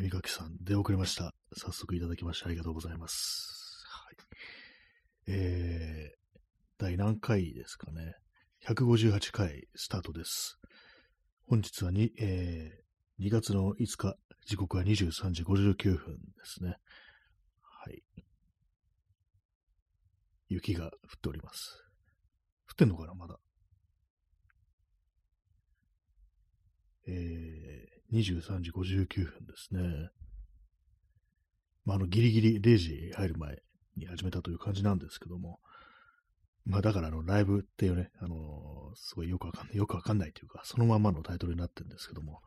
耳かきさん、出遅れました。早速いただきましてありがとうございます。はい。えー、第何回ですかね。158回スタートです。本日はに、えー、2月の5日、時刻は23時59分ですね。はい。雪が降っております。降ってんのかなまだ。えー、23時59分ですね。まあ、あの、ギリギリ0時入る前に始めたという感じなんですけども、まあ、だから、あの、ライブっていうね、あのーすごいよくわかんない、よくわかんないというか、そのままのタイトルになってるんですけども、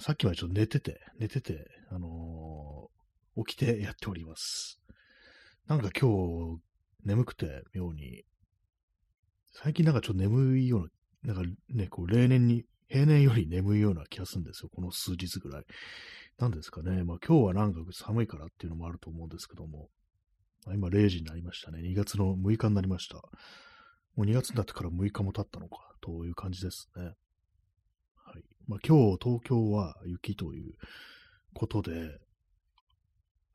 さっきまでちょっと寝てて、寝てて、あのー起きてやっております。なんか今日、眠くて、妙に、最近なんかちょっと眠いような、なんかね、こう、例年に、平年より眠いような気がするんですよ、この数日ぐらい。なんですかね、まあ今日はなんか寒いからっていうのもあると思うんですけども、ま今0時になりましたね。2月の6日になりました。もう2月になってから6日も経ったのか、という感じですね。はい。まあ今日東京は雪ということで、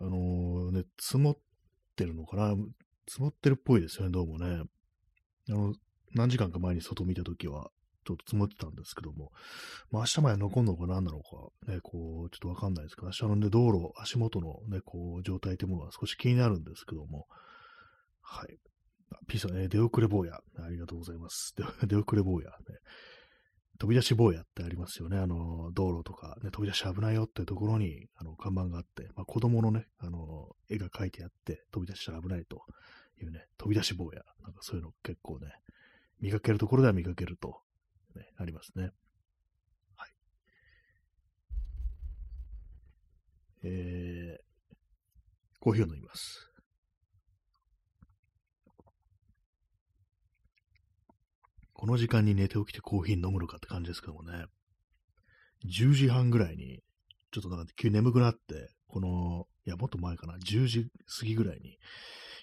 あのね、積もってるのかな積もってるっぽいですよね、どうもね。あの、何時間か前に外見たときは、ちょっと積もってたんですけども、まあ明日まで残るのか何なのか、ね、こう、ちょっとわかんないですけど、明日のね、道路、足元のね、こう、状態というものは少し気になるんですけども、はい。ピーさん、えー出遅れ坊や。ありがとうございます。出 出遅れ坊や、ね。飛び出し坊やってありますよね。あの、道路とか、ね、飛び出し危ないよってところに、あの、看板があって、まあ、子供のね、あの、絵が描いてあって、飛び出したら危ないというね、飛び出し坊や。なんかそういうの結構ね、見かけるところでは見かけると、ね、ありますね。はい。えー、コーヒーを飲みます。この時間に寝て起きてコーヒー飲むのかって感じですけどもね、10時半ぐらいに、ちょっとなんか急に眠くなって、この、いや、もっと前かな、10時過ぎぐらいに、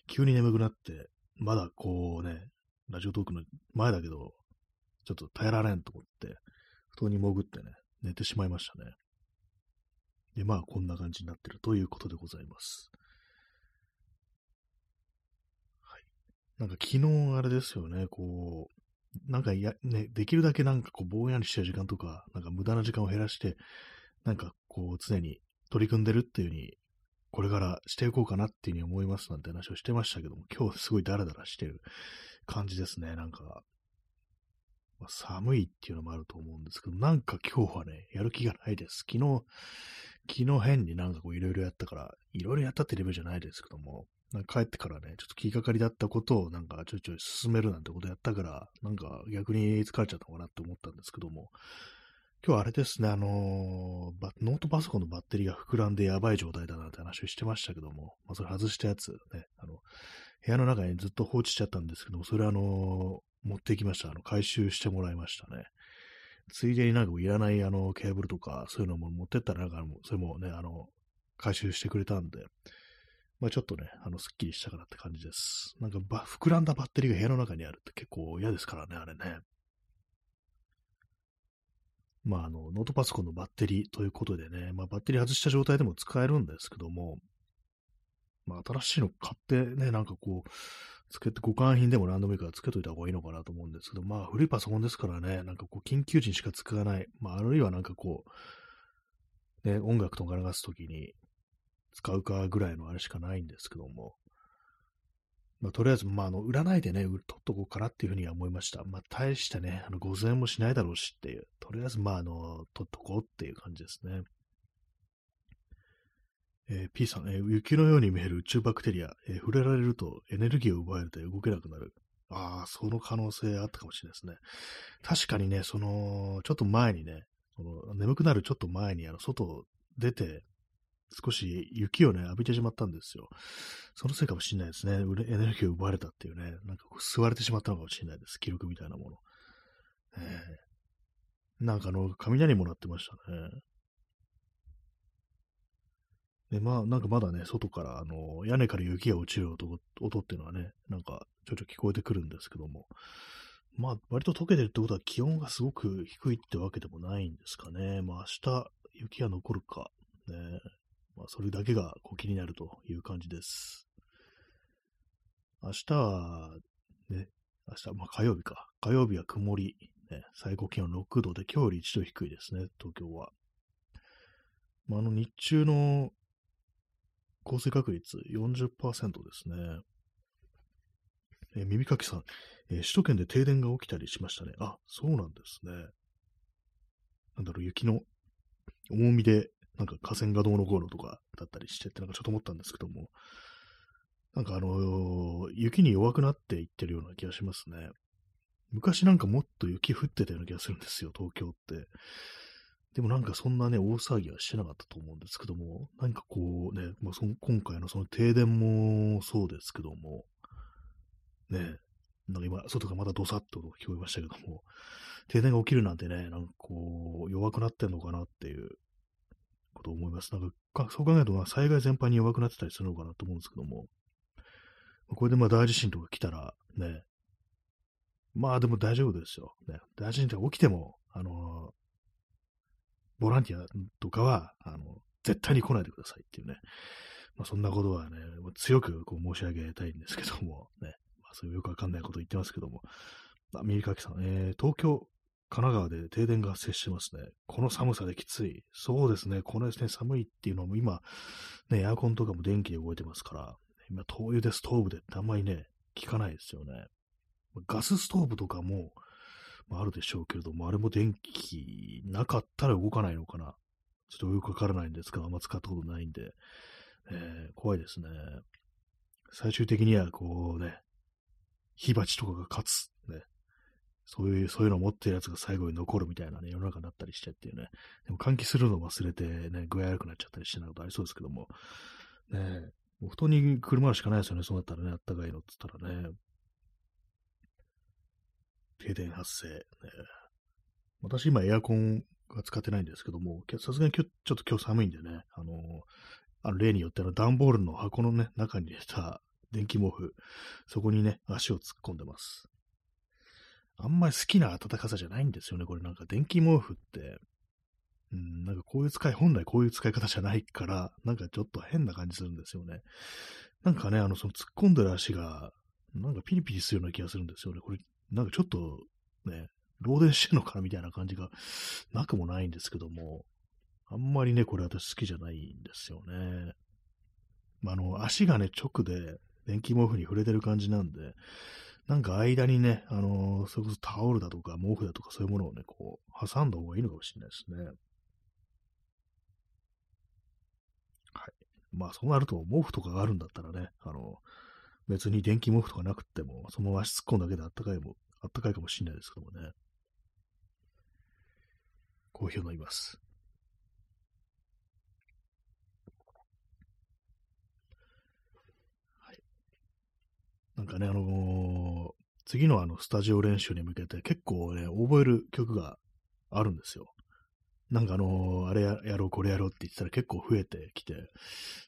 急に眠くなって、まだこうね、ラジオトークの前だけど、ちょっと耐えられんと思って、布団に潜ってね、寝てしまいましたね。で、まあ、こんな感じになってるということでございます。はい。なんか昨日あれですよね、こう、なんかや、ね、できるだけなんかこう、ぼんやりしてる時間とか、なんか無駄な時間を減らして、なんかこう、常に取り組んでるっていう風に、これからしていこうかなっていう風に思いますなんて話をしてましたけども、今日すごいダラダラしてる感じですね、なんか。まあ、寒いっていうのもあると思うんですけど、なんか今日はね、やる気がないです。昨日、昨日変になんかこういろいろやったから、いろいろやったってレベルじゃないですけども、なんか帰ってからね、ちょっと気がかりだったことをなんかちょいちょい進めるなんてことやったから、なんか逆に疲れちゃったのかなって思ったんですけども、今日あれですね、あのーノートパソコンのバッテリーが膨らんでやばい状態だなって話をしてましたけども、まあそれ外したやつね、あの、部屋の中にずっと放置しちゃったんですけども、それあの持ってきました。あの、回収してもらいましたね。ついでになんかいらないあの、ケーブルとか、そういうのも持ってったらなんかもう、それもね、あの、回収してくれたんで、まあちょっとね、あの、スッキリしたかなって感じです。なんかば、膨らんだバッテリーが部屋の中にあるって結構嫌ですからね、あれね。まああの、ノートパソコンのバッテリーということでね、まあバッテリー外した状態でも使えるんですけども、まあ新しいの買ってね、なんかこう、つけて、互換品でも何でもいいからつけといた方がいいのかなと思うんですけど、まあ古いパソコンですからね、なんかこう緊急時にしか使わない、まああるいはなんかこう、ね、音楽とか流すときに使うかぐらいのあれしかないんですけども、まあとりあえず、まああの、売らないでね、取っとこうかなっていうふうには思いました。まあ大してね、あの、5000円もしないだろうしっていう、とりあえずまああの、取っとこうっていう感じですね。えー P さん、えー雪のように見える宇宙バクテリア、えー触れられるとエネルギーを奪われて動けなくなる。ああ、その可能性あったかもしれないですね。確かにね、その、ちょっと前にね、その眠くなるちょっと前に、あの、外を出て、少し雪をね、浴びてしまったんですよ。そのせいかもしれないですね。エネルギーを奪われたっていうね、なんかこう吸われてしまったのかもしれないです。記録みたいなもの。ええなんかあの、雷も鳴ってましたね。で、まあ、なんかまだね、外から、あの、屋根から雪が落ちる音音っていうのはね、なんか、ちょいちょい聞こえてくるんですけども、まあ、割と溶けてるってことは気温がすごく低いってわけでもないんですかね。まあ、明日、雪が残るか。ね。まあ、それだけがこう気になるという感じです。明日は、ね、明日、まあ火曜日か。火曜日は曇り。ね、最高気温6度で、今日より1度低いですね、東京は。まあ、あの、日中の降水確率40%ですね。え、耳かきさん、えー、首都圏で停電が起きたりしましたね。あ、そうなんですね。なんだろう、雪の重みで、なんか河川がどうのこうのとかだったりしてって、なんかちょっと思ったんですけども、なんかあのー、雪に弱くなっていってるような気がしますね。昔なんかもっと雪降ってたような気がするんですよ、東京って。でもなんかそんなね、大騒ぎはしてなかったと思うんですけども、何かこうね、まあ、そ今回のその停電もそうですけども、ね、なんか今、外がまだドサッと聞こえましたけども、停電が起きるなんてね、なんかこう、弱くなってんのかなっていうことを思います。なんか、そう考えると、災害全般に弱くなってたりするのかなと思うんですけども、これでまあ大地震とか来たら、ね、まあでも大丈夫ですよ。ね、大地震って起きても、あのボランティアとかは、あの、絶対に来ないでくださいっていうね。まあそんなことはね、強くこう申し上げたいんですけども、ね。まあそういうよくわかんないこと言ってますけども。アメリカキさん、えー、東京、神奈川で停電が発生してますね。この寒さできつい。そうですね。このですね、寒いっていうのも今、ね、エアコンとかも電気で動いてますから、今、灯油でストーブでってあんまりね、効かないですよね。ガスストーブとかも、まあ、あるでしょうけれども、あれも電気なかったら動かないのかな。ちょっとよくわからないんですけど、あんま使ったことないんで、えー、怖いですね。最終的には、こうね、火鉢とかが勝つ。ね。そういう、そういうのを持ってるやつが最後に残るみたいなね、世の中になったりしてっていうね。でも換気するのを忘れてね、具合悪くなっちゃったりしてなことありそうですけども。ねもう布団にくるまるしかないですよね、そうなったらね、あったかいのって言ったらね。停電発生。ね、私今エアコンが使ってないんですけども、さすがに今日、ちょっと今日寒いんでね、あのあの例によっての段ボールの箱のね、中に入れた電気毛布、そこにね、足を突っ込んでます。あんまり好きな暖かさじゃないんですよね、これなんか電気毛布って、うん、なんかこういう使い、本来こういう使い方じゃないから、なんかちょっと変な感じするんですよね。なんかね、あの、その突っ込んでる足が、なんかピリピリするような気がするんですよね。これなんかちょっとね、漏電してんのかなみたいな感じがなくもないんですけども、あんまりね、これ私好きじゃないんですよね。まあ、あの、足がね、直で電気毛布に触れてる感じなんで、なんか間にね、あのそれこそタオルだとか毛布だとかそういうものをね、こう、挟んだ方がいいのかもしれないですね。はい。まあ、そうなると、毛布とかがあるんだったらね、あの、別に電気毛布とかなくても、そのまま足突っ込んだけであったかいも、あったかいかもしれないですけどもね。コーヒーを飲みます。はい。なんかね、あのー、次のあの、スタジオ練習に向けて結構ね、覚える曲があるんですよ。なんかあのー、あれやろう、これやろうって言ってたら結構増えてきて、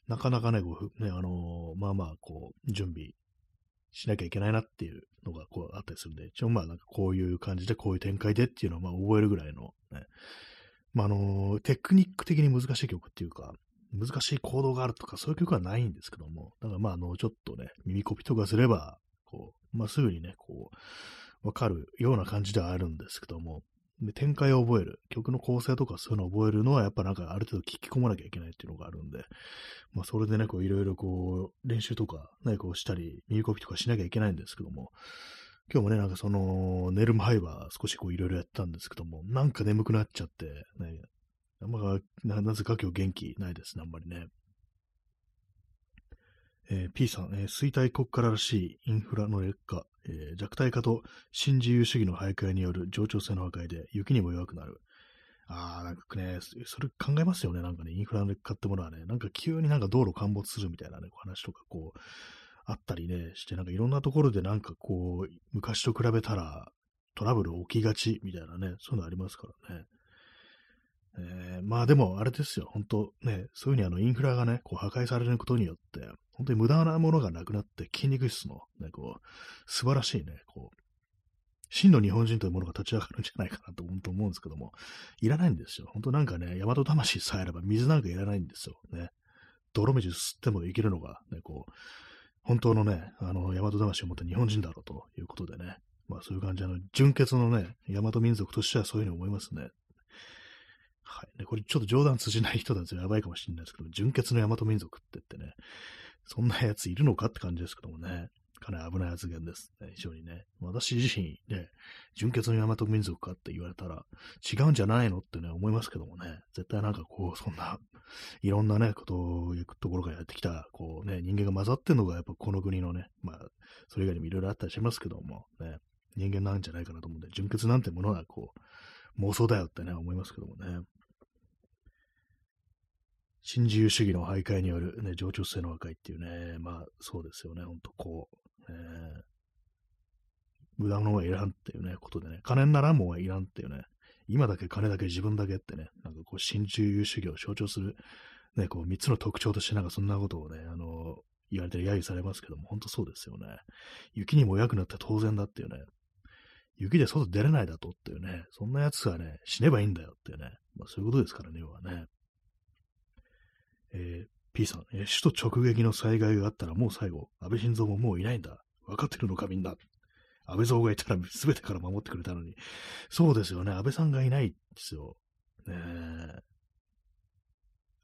なかなかね、こう、ね、あのー、まあまあ、こう、準備しなきゃいけないなっていうのがこうあったりするんで、一応まあなんかこういう感じで、こういう展開でっていうのをまあ覚えるぐらいの、ね、まああの、テクニック的に難しい曲っていうか、難しい行動があるとか、そういう曲はないんですけども、だからまああの、ちょっとね、耳コピとかすれば、こう、まあすぐにね、こう、わかるような感じではあるんですけども、で、展開を覚える。曲の構成とかそういうのを覚えるのは、やっぱなんかある程度聞き込まなきゃいけないっていうのがあるんで、まあそれでね、こういろいろこう、練習とか、ね、こうしたり、耳コピとかしなきゃいけないんですけども、今日もね、なんかその、寝る前は少しこういろいろやったんですけども、なんか眠くなっちゃって、ね、あんまな、なぜか今日元気ないですね、あんまりね。えー、P さん、えー、衰退国家らしいインフラの劣化、えー、弱体化と新自由主義の徘徊による冗長性の破壊で雪にも弱くなる。ああ、なんかね、それ考えますよね。なんかね、インフラの劣化ってものはね、なんか急になんか道路陥没するみたいなね、話とかこう、あったりね、して、なんかいろんなところでなんかこう、昔と比べたらトラブル起きがちみたいなね、そういうのありますからね。えー、まあでも、あれですよ、本当ね、そういうふうにあのインフラがね、こう破壊されることによって、本当に無駄なものがなくなって筋肉質の、ね、こう、素晴らしいね、こう、真の日本人というものが立ち上がるんじゃないかなと本当思うんですけども、いらないんですよ。本当なんかね、大和魂さえあれば水なんかいらないんですよ。ね。泥水吸ってもいけるのが、ね、こう、本当のね、あの、大和魂を持った日本人だろうということでね。まあそういう感じ、あの、純血のね、大和民族としてはそういうふうに思いますね。はい。ね、これちょっと冗談通じない人だとやばいかもしれないですけど、純血の大和民族って言ってね、そんなやついるのかって感じですけどもね。かなり危ない発言ですね。非常にね。私自身ね、純血の大和民族かって言われたら、違うんじゃないのってね、思いますけどもね。絶対なんかこう、そんな、いろんなね、ことを言うところからやってきた、こうね、人間が混ざってんのがやっぱこの国のね、まあ、それ以外にもいろいろあったりしますけども、ね、人間なんじゃないかなと思うんで、純血なんてものはこう、妄想だよってね、思いますけどもね。新自由主義の徘徊による、ね、情緒性の和解っていうね、まあそうですよね、ほんとこう、えー、無駄なものはいらんっていうね、ことでね、金にならんもんはいらんっていうね、今だけ金だけ自分だけってね、なんかこう、新自由主義を象徴する、ね、こう、三つの特徴としてなんかそんなことをね、あの、言われて揶揄されますけども、本当そうですよね。雪にも弱くなって当然だっていうね、雪で外出れないだとっていうね、そんな奴はね、死ねばいいんだよっていうね、まあそういうことですからね、要はね。えー、P さん、えー、首都直撃の災害があったらもう最後、安倍晋三ももういないんだ。分かってるのかみんな。安倍蔵がいたら全てから守ってくれたのに。そうですよね。安倍さんがいないんですよ。ねえ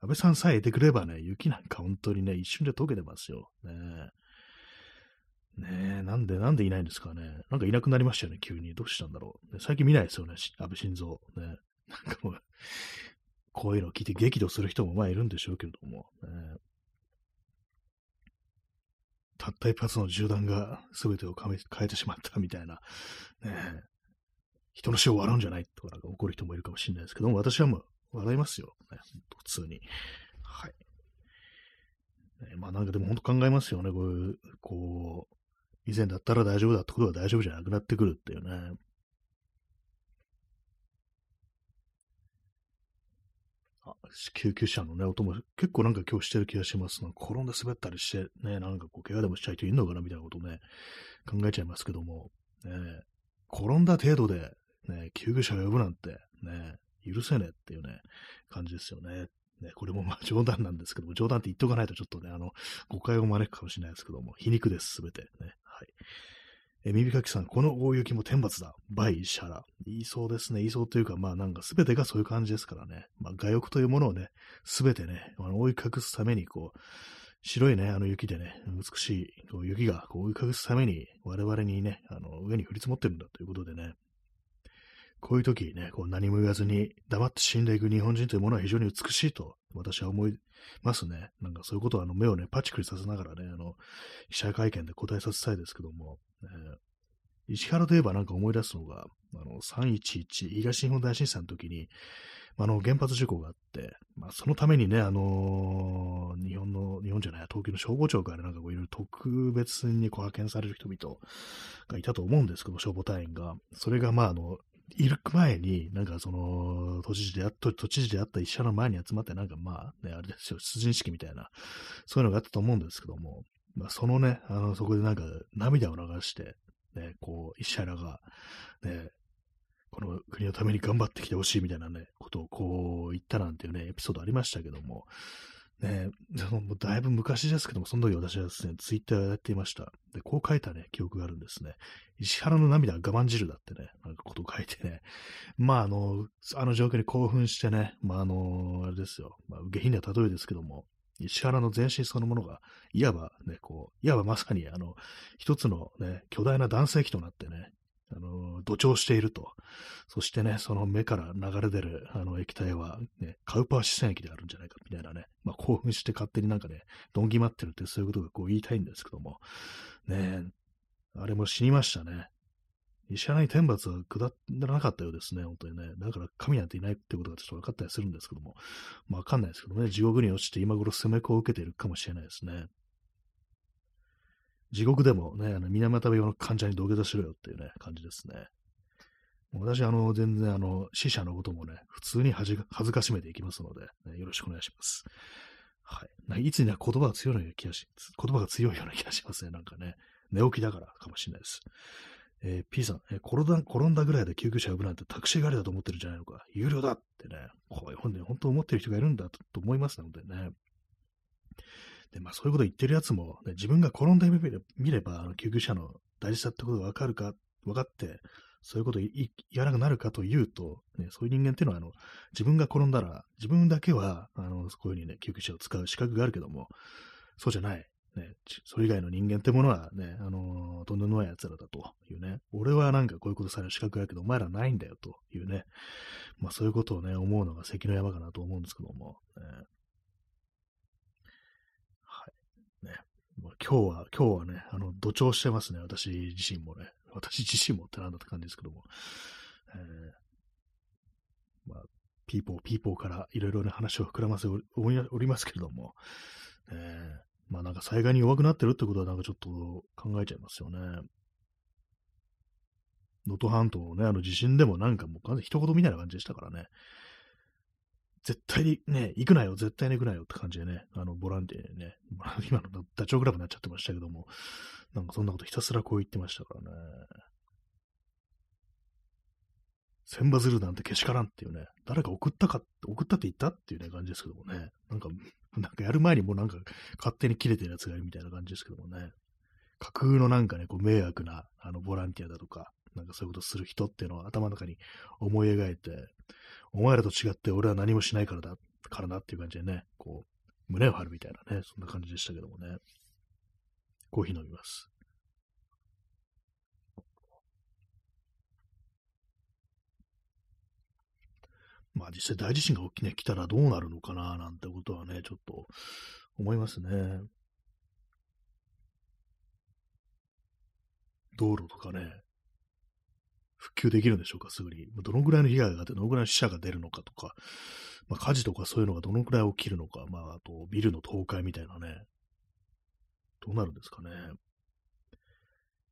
安倍さんさえいてくればね、雪なんか本当にね、一瞬で溶けてますよ。ねえねえ、なんで、なんでいないんですかね。なんかいなくなりましたよね、急に。どうしたんだろう。ね、最近見ないですよね、安倍晋三。ね。なんかもう、こういうのを聞いて激怒する人もまあいるんでしょうけれども、ね、たった一発の銃弾が全てを変えてしまったみたいな、ね、人の死を笑うんじゃないとかなんか怒る人もいるかもしれないですけども、私はもう笑いますよ、ね、普通に。はい。ね、まあなんかでも本当考えますよね、こういう、こう、以前だったら大丈夫だってことは大丈夫じゃなくなってくるっていうね。救急車のね、音も結構なんか今日してる気がします。転んで滑ったりして、ね、なんかこう、怪我でもしちゃう人いるのかなみたいなことね、考えちゃいますけども、ね、転んだ程度で、ね、救急車を呼ぶなんて、ね、許せねえっていうね、感じですよね。ね、これもまあ冗談なんですけども、冗談って言っとかないとちょっとね、あの、誤解を招くかもしれないですけども、皮肉です、すべて。ね。はい。え耳かきさん、この大雪も天罰だ。バイシャラ。言いそうですね。言いそうというか、まあなんか全てがそういう感じですからね。まあ外欲というものをね、全てね、あの覆い隠すために、こう、白いね、あの雪でね、美しいこう雪がこう覆い隠すために、我々にね、あの、上に降り積もってるんだということでね、こういう時ね、こう何も言わずに黙って死んでいく日本人というものは非常に美しいと私は思いますね。なんかそういうことはあの目をね、パチクリさせながらね、あの、記者会見で答えさせたいですけども、ね、石原といえばなんか思い出すのが、あの、311東日本大震災の時に、あの、原発事故があって、まあ、そのためにね、あのー、日本の、日本じゃない、東京の消防庁からなんかこういろいろ特別にこう派遣される人々がいたと思うんですけど、消防隊員が。それが、まあ、あの、いる前に、なんかその、都知事であった、都知事であった医者の前に集まって、なんかまあ、ね、あれですよ、出陣式みたいな、そういうのがあったと思うんですけども、まあ、そのね、あの、そこでなんか涙を流して、ね、こう、医者らが、ね、この国のために頑張ってきてほしいみたいなね、ことをこう言ったなんていうね、エピソードありましたけども、ね、もうだいぶ昔ですけども、その時私はですね、ツイッターをやっていました。で、こう書いたね、記憶があるんですね。石原の涙は我慢汁だってね、なんかことを書いてね。まあ、あの、あの状況に興奮してね、まあ、あの、あれですよ。まあ、下品な例えですけども、石原の全身そのものが、いわばね、こう、いわばまさに、あの、一つのね、巨大な男性器となってね、あの、土調していると。そしてね、その目から流れ出る、あの、液体は、ね、カウパー視線液であるんじゃないか、みたいなね。まあ、興奮して勝手になんかね、どんぎまってるって、そういうことがこう言いたいんですけども。ねあれも死にましたね。石原に天罰は下らなかったようですね、本当にね。だから神なんていないってことがちょっと分かったりするんですけども。まあ、わかんないですけどね、地獄に落ちて今頃攻め子を受けているかもしれないですね。地獄でもね、あの、水俣病の患者に土下座しろよっていうね、感じですね。私、あの、全然、あの、死者のこともね、普通に恥ずかしめていきますので、ね、よろしくお願いします。はい。いつには言葉が強いような気がし、言葉が強いような気がしますね、なんかね。寝起きだからかもしれないです。えー、P さん、えー、転んだ、転んだぐらいで救急車呼ぶなんてタクシー帰りだと思ってるんじゃないのか。有料だってね、こういう本で本当思ってる人がいるんだとと思いますのでね。で、まあそういうこと言ってるやつも、ね、自分が転んでみれば、あの救急車の大事さってことがわかるか、分かって、そういうこと言わなくなるかというと、ね、そういう人間っていうのは、あの、自分が転んだら、自分だけは、あの、こういうふうにね、救急車を使う資格があるけども、そうじゃない。ね、それ以外の人間ってものはね、あのー、とんでもない奴らだというね、俺はなんかこういうことされる資格があるけど、お前らないんだよというね、まあそういうことをね、思うのが関の山かなと思うんですけども、ね、はい。ね、まあ、今日は、今日はね、あの、土調してますね、私自身もね。私自身もってなんだって感じですけども、えー、まあ、ピーポー、ピーポーからいろいろね、話を膨らませおりますけれども、えー、まあなんか災害に弱くなってるってことはなんかちょっと考えちゃいますよね。能登半島のね、あの地震でもなんかもう完全に一言みたいな感じでしたからね。絶対にね、行くなよ、絶対に行くなよって感じでね、あの、ボランティアにね、今のダチョウ倶楽部になっちゃってましたけども、なんかそんなことひたすらこう言ってましたからね。千羽鶴なんてけしからんっていうね、誰か送ったか、送ったって言ったっていうね、感じですけどもね、なんか、なんかやる前にもうなんか勝手に切れてるやつがいるみたいな感じですけどもね、架空のなんかね、こう迷惑な、あの、ボランティアだとか、なんかそういうことする人っていうのを頭の中に思い描いて、お前らと違って俺は何もしないからだ、からなっていう感じでね、こう、胸を張るみたいなね、そんな感じでしたけどもね。コーヒー飲みます。まあ実際大地震が起き,、ね、来たらどうなるのかななんてことはね、ちょっと思いますね。道路とかね、復旧できるんでしょうか、すぐに。どのぐらいの被害が出て、どのぐらいの死者が出るのかとか、まあ、火事とかそういうのがどのぐらい起きるのか、まあ、あと、ビルの倒壊みたいなね、どうなるんですかね。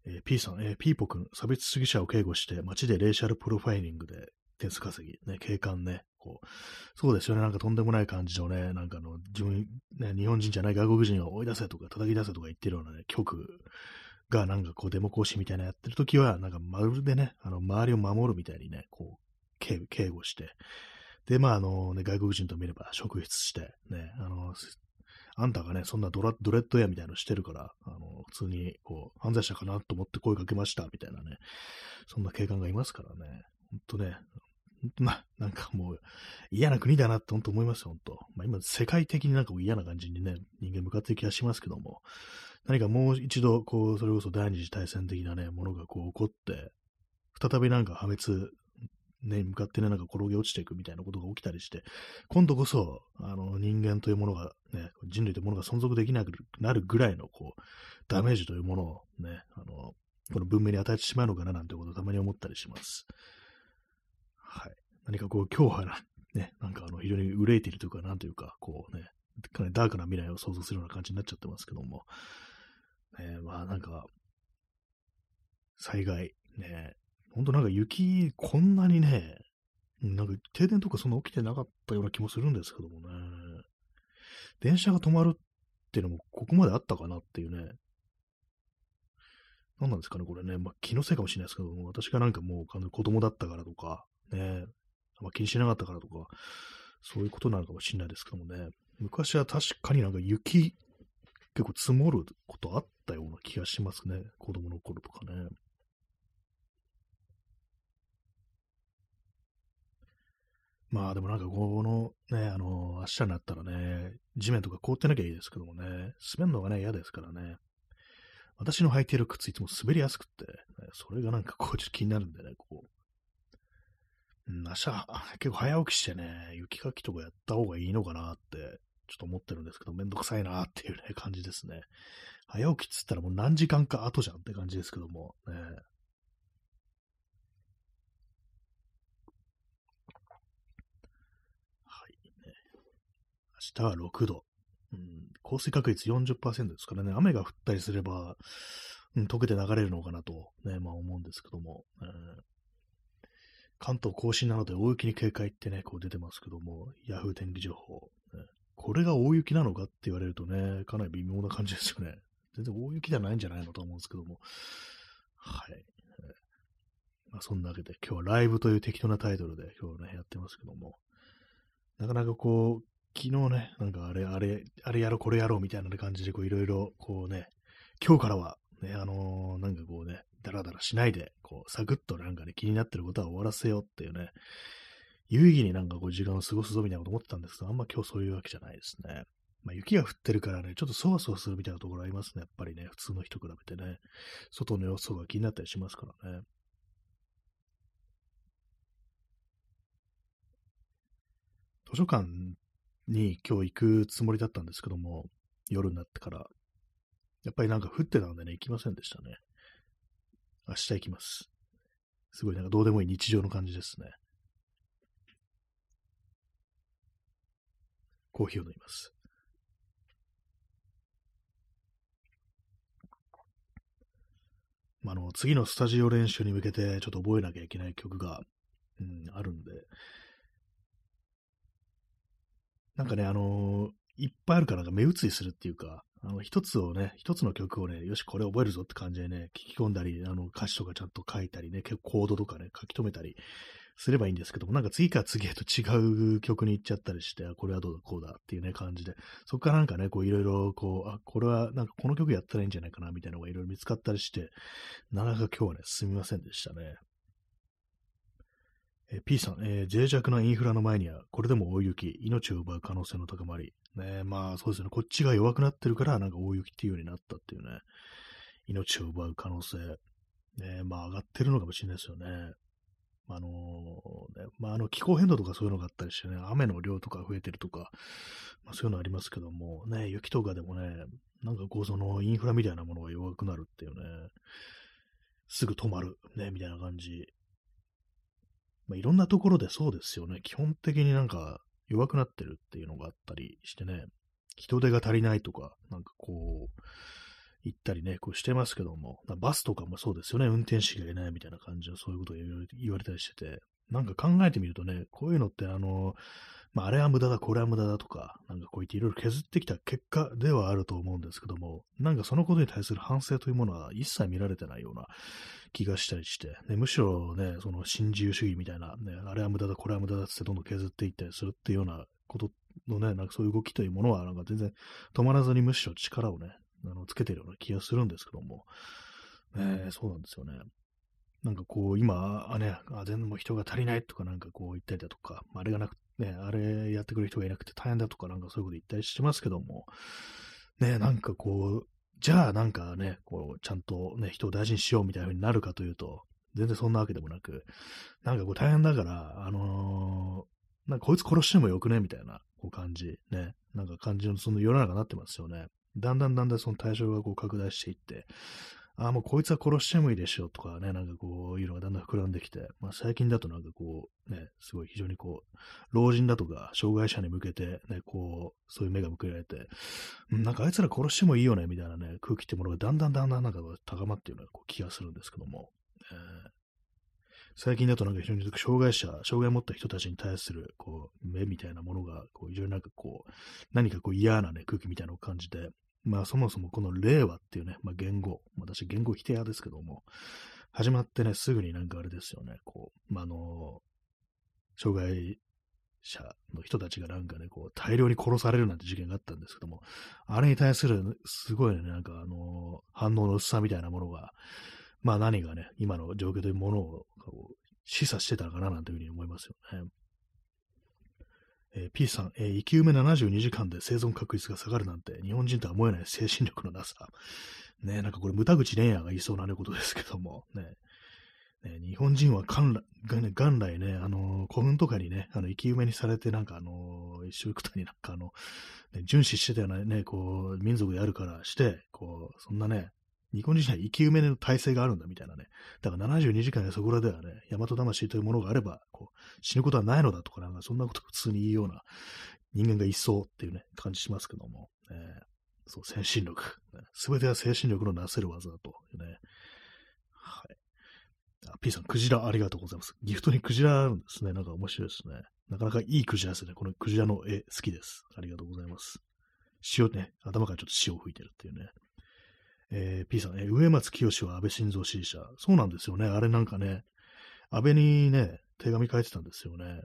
えー、P さん、えー、ピーポ君、差別主義者を警護して、街でレーシャルプロファイリングで点数稼ぎ、ね、警官ね、こう、そうですよね、なんかとんでもない感じのね、なんかあの、自分、ね、日本人じゃない外国人を追い出せとか叩き出せとか言ってるようなね、曲がなんかこうデモ行使みたいなやってるときは、なんかまるでね、あの、周りを守るみたいにね、こう、警警護して、で、まあ、あの、ね、外国人と見れば職質して、ね、あの、あんたがね、そんなドラドレッドエアみたいなのしてるから、あの、普通に、こう、犯罪者かなと思って声かけました、みたいなね、そんな警官がいますからね、ほんとね、まなんかもう嫌な国だなって本当思いますよ、本当。まあ、今、世界的になんか嫌な感じにね、人間向かっている気がしますけども、何かもう一度、こう、それこそ第二次大戦的なね、ものがこう起こって、再びなんか破滅、ね、向かってね、なんか転げ落ちていくみたいなことが起きたりして、今度こそ、あの、人間というものが、ね、人類というものが存続できなくなるぐらいの、こう、ダメージというものをね、あの、この文明に与えてしまうのかななんてことをたまに思ったりします。はい。何かこう、今日はね、なんかあの、非常に憂いているというか、なんというか、こうね、かなりダークな未来を想像するような感じになっちゃってますけども、ね、まあなんか、災害、ね、ほんとなんか雪、こんなにね、なんか停電とかそんな起きてなかったような気もするんですけどもね、電車が止まるっていうのもここまであったかなっていうね、何なんですかね、これね。まあ、気のせいかもしれないですけども、私がなんかもう子供だったからとか、ね、あんま、気にしなかったからとか、そういうことなのかもしれないですけどもね。昔は確かになんか雪、結構積もることあったような気がしますね。子供の頃とかね。まあでもなんかこのね、あの、明日になったらね、地面とか凍ってなきゃいいですけどもね、滑るのがね、嫌ですからね。私の履いてる靴いつも滑りやすくって、それがなんかこうちょっと気になるんでね、こう。うん、明日、結構早起きしてね、雪かきとかやった方がいいのかなって、ちょっと思ってるんですけど、めんどくさいなっていうね、感じですね。早起きっつったらもう何時間か後じゃんって感じですけども、ね。はい、ね。明日は6度。うん、降水確率40%ですからね、雨が降ったりすれば、うん、溶けて流れるのかなと、ね、まあ思うんですけども、えー、関東甲信なので大雪に警戒ってね、こう出てますけども、ヤフー天気情報、ね、これが大雪なのかって言われるとね、かなり微妙な感じですよね。全然大雪じゃないんじゃないのと思うんですけども、はい。まあ、そんなわけで、今日はライブという適当なタイトルで今日ね、やってますけども、なかなかこう、昨日ね、なんかあれ、あれ、あれやろ、これやろうみたいな感じで、こういろいろ、こうね、今日からは、ね、あのー、なんかこうね、ダラダラしないで、こう、サクッとなんかね、気になってることは終わらせようっていうね、有意義になんかこう時間を過ごすぞみたいなこと思ってたんですけど、あんま今日そういうわけじゃないですね。まあ、雪が降ってるからね、ちょっとそわそわするみたいなところありますね。やっぱりね、普通の人比べてね、外の様子が気になったりしますからね。図書館に今日行くつもりだったんですけども、夜になってから、やっぱりなんか降ってたんでね、行きませんでしたね。明日行きます。すごいなんかどうでもいい日常の感じですね。コーヒーを飲みます。まあ、の、次のスタジオ練習に向けてちょっと覚えなきゃいけない曲が、うん、あるんで、なんかね、あのー、いっぱいあるからなんか目移りするっていうか、あの、一つをね、一つの曲をね、よし、これ覚えるぞって感じでね、聞き込んだり、あの、歌詞とかちゃんと書いたりね、結構コードとかね、書き留めたりすればいいんですけども、なんか次から次へと違う曲に行っちゃったりして、これはどうだ、こうだっていうね、感じで、そこからなんかね、こういろいろ、こう、あ、これはなんかこの曲やったらいいんじゃないかな、みたいなのがいろいろ見つかったりして、なかなか今日はね、すみませんでしたね。P さん、えー、脆弱なインフラの前には、これでも大雪、命を奪う可能性の高まり。ね、まあそうですね、こっちが弱くなってるから、なんか大雪っていうようになったっていうね、命を奪う可能性。ね、まあ上がってるのかもしれないですよね。あのー、ね、まああの気候変動とかそういうのがあったりしてね、雨の量とか増えてるとか、まあそういうのありますけども、ね、雪とかでもね、なんかこうそのインフラみたいなものが弱くなるっていうね、すぐ止まる、ね、みたいな感じまあ、いろんなところでそうですよね。基本的になんか弱くなってるっていうのがあったりしてね、人手が足りないとか、なんかこう、行ったりね、こうしてますけども、バスとかもそうですよね、運転士がいないみたいな感じのそういうことを言われたりしてて、なんか考えてみるとね、こういうのってあの、まあ、あれは無駄だ、これは無駄だとか、なんかこう言っていろいろ削ってきた結果ではあると思うんですけども、なんかそのことに対する反省というものは一切見られてないような気がしたりして、ね、むしろね、その新自由主義みたいな、ね、あれは無駄だ、これは無駄だってどんどん削っていったりするっていうようなことのね、なんかそういう動きというものは、なんか全然止まらずにむしろ力をね、あのつけてるような気がするんですけども、ね、そうなんですよね。なんかこう、今、あね、あ全然も人が足りないとかなんかこう言ったりだとか、あれがなくね、あれやってくれる人がいなくて大変だとかなんかそういうこと言ったりしてますけども、ね、なんかこう、じゃあなんかね、こう、ちゃんとね、人を大事にしようみたいな風になるかというと、全然そんなわけでもなく、なんかこう大変だから、あのー、なんかこいつ殺してもよくねみたいなこう感じ、ね、なんか感じのその世の中になってますよね。だんだんだんだんその対象がこう拡大していって、ああ、もうこいつは殺してもいいでしょとかね、なんかこういうのがだんだん膨らんできて、まあ最近だとなんかこう、ね、すごい非常にこう、老人だとか障害者に向けてね、こう、そういう目が向けられて、なんかあいつら殺してもいいよね、みたいなね、空気ってものがだんだんだんだんなんか高まっているようなこう気がするんですけども、えー、最近だとなんか非常に障害者、障害を持った人たちに対するこう目みたいなものが、こう非常になんかこう、何かこう嫌なね、空気みたいなのを感じて、まあそもそもこの令和っていうね、まあ言語、私言語否定派ですけども、始まってね、すぐになんかあれですよね、こう、まああの、障害者の人たちがなんかね、こう、大量に殺されるなんて事件があったんですけども、あれに対する、すごいね、なんかあの、反応の薄さみたいなものが、まあ何がね、今の状況というものを示唆してたのかななんていうふうに思いますよね。えー、P さん、えー、生き埋め72時間で生存確率が下がるなんて、日本人とは思えない精神力のなさ。ねなんかこれ、無田口蓮也が言いそうな、ね、ことですけども、ね。ね日本人は元来ね、元来ね、あのー、古墳とかにね、あの、生き埋めにされて、なんかあのー、一緒くたになんかあの、ね、巡視してたようなね、こう、民族であるからして、こう、そんなね、日本人は生き埋めの体制があるんだみたいなね。だから72時間やそこらではね、大和魂というものがあれば、こう、死ぬことはないのだとか、なんかそんなこと普通に言うような人間がいそうっていうね、感じしますけども、えー、そう、精神力。す、べ、ては精神力のなせる技だとね。はい。あ、P さん、クジラありがとうございます。ギフトにクジラあるんですね。なんか面白いですね。なかなかいいクジラですね。このクジラの絵好きです。ありがとうございます。塩ね、頭からちょっと塩を吹いてるっていうね。えー、P さん、えー、上松清は安倍晋三支持者。そうなんですよね。あれなんかね、安倍にね、手紙書いてたんですよね。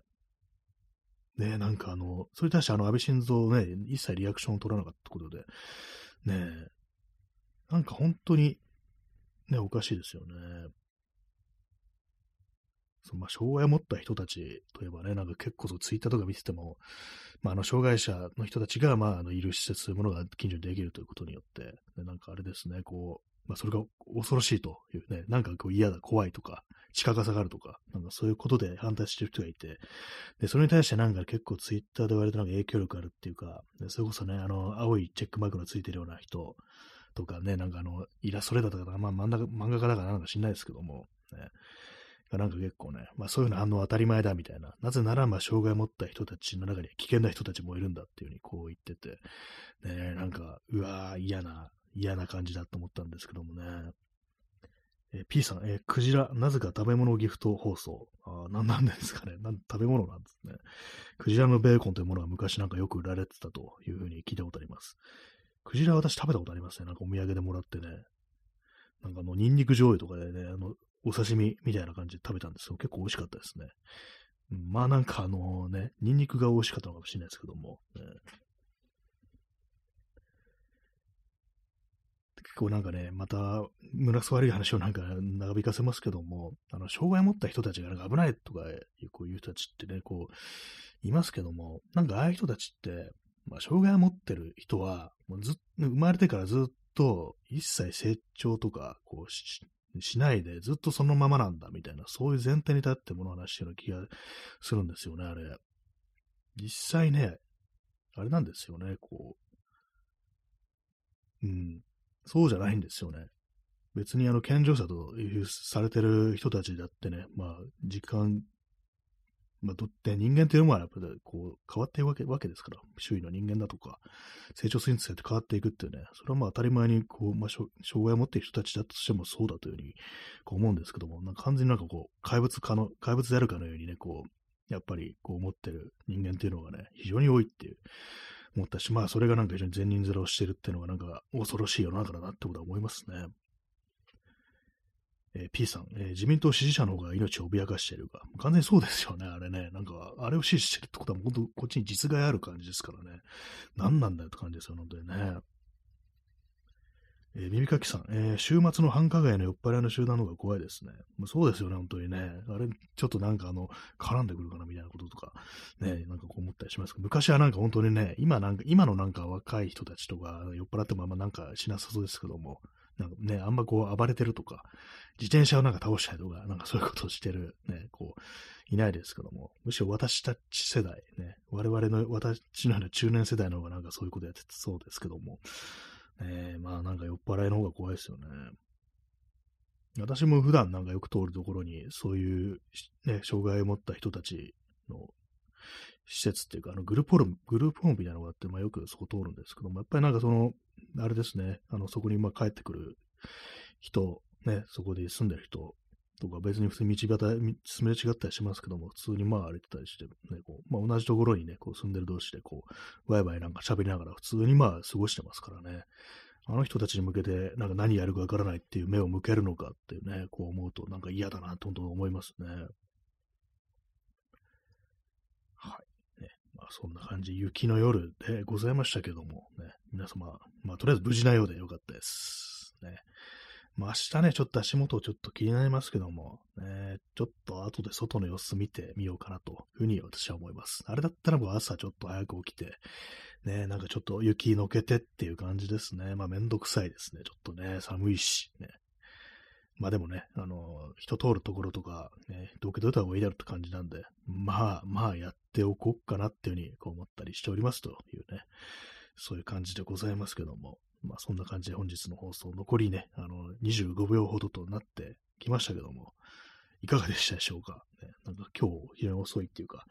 ねなんかあの、それに対してあの安倍晋三ね、一切リアクションを取らなかったことで、ねなんか本当に、ね、おかしいですよね。そまあ、障害を持った人たちといえばね、なんか結構そうツイッターとか見てても、まあ、あの障害者の人たちが、まあ、あのいる施設というものが近所にできるということによって、なんかあれですね、こう、まあ、それが恐ろしいというね、なんかこう嫌だ、怖いとか、近が下がるとか、なんかそういうことで反対してる人がいて、で、それに対してなんか結構ツイッターで言われてなんか影響力あるっていうか、それこそね、あの、青いチェックマークのついてるような人とかね、なんかあの、イラストレーターとか、まあ漫画漫画家だからなんか知んないですけども、ね、なんか結構ね、まあそういうの反応当たり前だみたいな。なぜなら、まあ障害を持った人たちの中に危険な人たちもいるんだっていうふうにこう言ってて、ね、なんか、うわー嫌な、嫌な感じだと思ったんですけどもね。えー、P さん、えー、クジラ、なぜか食べ物ギフト放送。ああななんですかねなん食べ物なんですね。クジラのベーコンというものが昔なんかよく売られてたというふうに聞いたことあります。クジラ私食べたことありますね。なんかお土産でもらってね。なんかあの、ニンニク醤油とかでね、あの、お刺身みたいな感じで食べたんですけど、結構美味しかったですね。まあなんかあのね、ニンニクが美味しかったのかもしれないですけども、ね、結構なんかね、また、胸くそ悪い話をなんか長引かせますけども、あの、障害を持った人たちがなんか危ないとかいうこういう人たちってね、こう、いますけども、なんかああいう人たちって、まあ、障害を持ってる人は、もうず生まれてからずっと一切成長とか、こうし、ないでずっとそのままなんだみたいな、そういう前提に立ってものを話してる気がするんですよね、あれ。実際ね、あれなんですよね、こう。うん。そうじゃないんですよね。別にあの、健常者とされてる人たちだってね、まあ、時間まあ、どって人間っていうのはやっぱりこう変わっていくわけわけですから、周囲の人間だとか、成長するにつれて変わっていくっていうね、それはまあ当たり前にこう、まあ、障害を持っている人たちだとしてもそうだというふうにこう思うんですけども、なんか完全になんかこう、怪物かの、怪物であるかのようにね、こう、やっぱりこう思ってる人間っていうのがね、非常に多いっていう思ったし、まあそれがなんか非常に善人面をしてるっていうのがなんか恐ろしい世の中だなってことは思いますね。え、P さん、え、自民党支持者の方が命を脅かしているが、完全にそうですよね、あれね。なんか、あれを支持してるってことは、本当こっちに実害ある感じですからね。何なんだよって感じですよ、本当にね。えー、耳かきさん、えー、週末の繁華街の酔っ払いの集団の方が怖いですね。まあ、そうですよね、本当にね。あれ、ちょっとなんかあの、絡んでくるかなみたいなこととか、ね、なんかこう思ったりしますけど、昔はなんか本当にね、今なんか、今のなんか若い人たちとか酔っ払ってもあんまなんかしなさそうですけども、なんかね、あんまこう暴れてるとか、自転車をなんか倒したりとか、なんかそういうことをしてる、ね、こう、いないですけども、むしろ私たち世代、ね、我々の、私のような中年世代の方がなんかそういうことやってそうですけども、えー、まあなんか酔っ払いの方が怖いですよね。私も普段なんかよく通るところに、そういう、ね、障害を持った人たちの施設っていうか、あのグループホーム、グループホームみたいなのがあって、まあよくそこ通るんですけども、やっぱりなんかその、あれですね、あの、そこにまあ帰ってくる人、ね、そこで住んでる人とか別に普通に道端、すれ違ったりしますけども、普通にまあ歩いてたりして、ね、こう、まあ同じところにね、こう住んでる同士でこう、ワイワイなんか喋りながら普通にまあ過ごしてますからね。あの人たちに向けて、なんか何やるかわからないっていう目を向けるのかっていうね、こう思うとなんか嫌だなと本当思いますね。はい。ね。まあそんな感じ、雪の夜でございましたけども、ね、皆様、まあとりあえず無事なようでよかったです。ね。まあ、明日ね、ちょっと足元ちょっと気になりますけども、ね、ちょっと後で外の様子見てみようかなというふうに私は思います。あれだったらもう朝ちょっと早く起きて、ね、なんかちょっと雪のけてっていう感じですね。まあめんどくさいですね。ちょっとね、寒いし、ね。まあでもね、あの、人通るところとか、ね、どけといた方がいいだろうって感じなんで、まあまあやっておこうかなっていうふうにこう思ったりしておりますというね、そういう感じでございますけども。まあそんな感じで本日の放送、残りね、あの、25秒ほどとなってきましたけども、いかがでしたでしょうか、ね、なんか今日非常に遅いっていうか、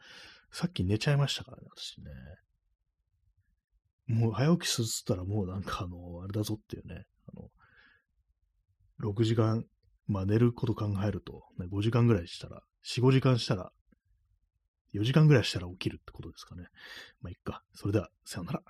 さっき寝ちゃいましたからね、私ね。もう早起きするっつったらもうなんかあの、あれだぞっていうね、あの、6時間、まあ寝ること考えると、ね、5時間ぐらいしたら、4、5時間したら、4時間ぐらいしたら起きるってことですかね。まあいっか。それでは、さよなら。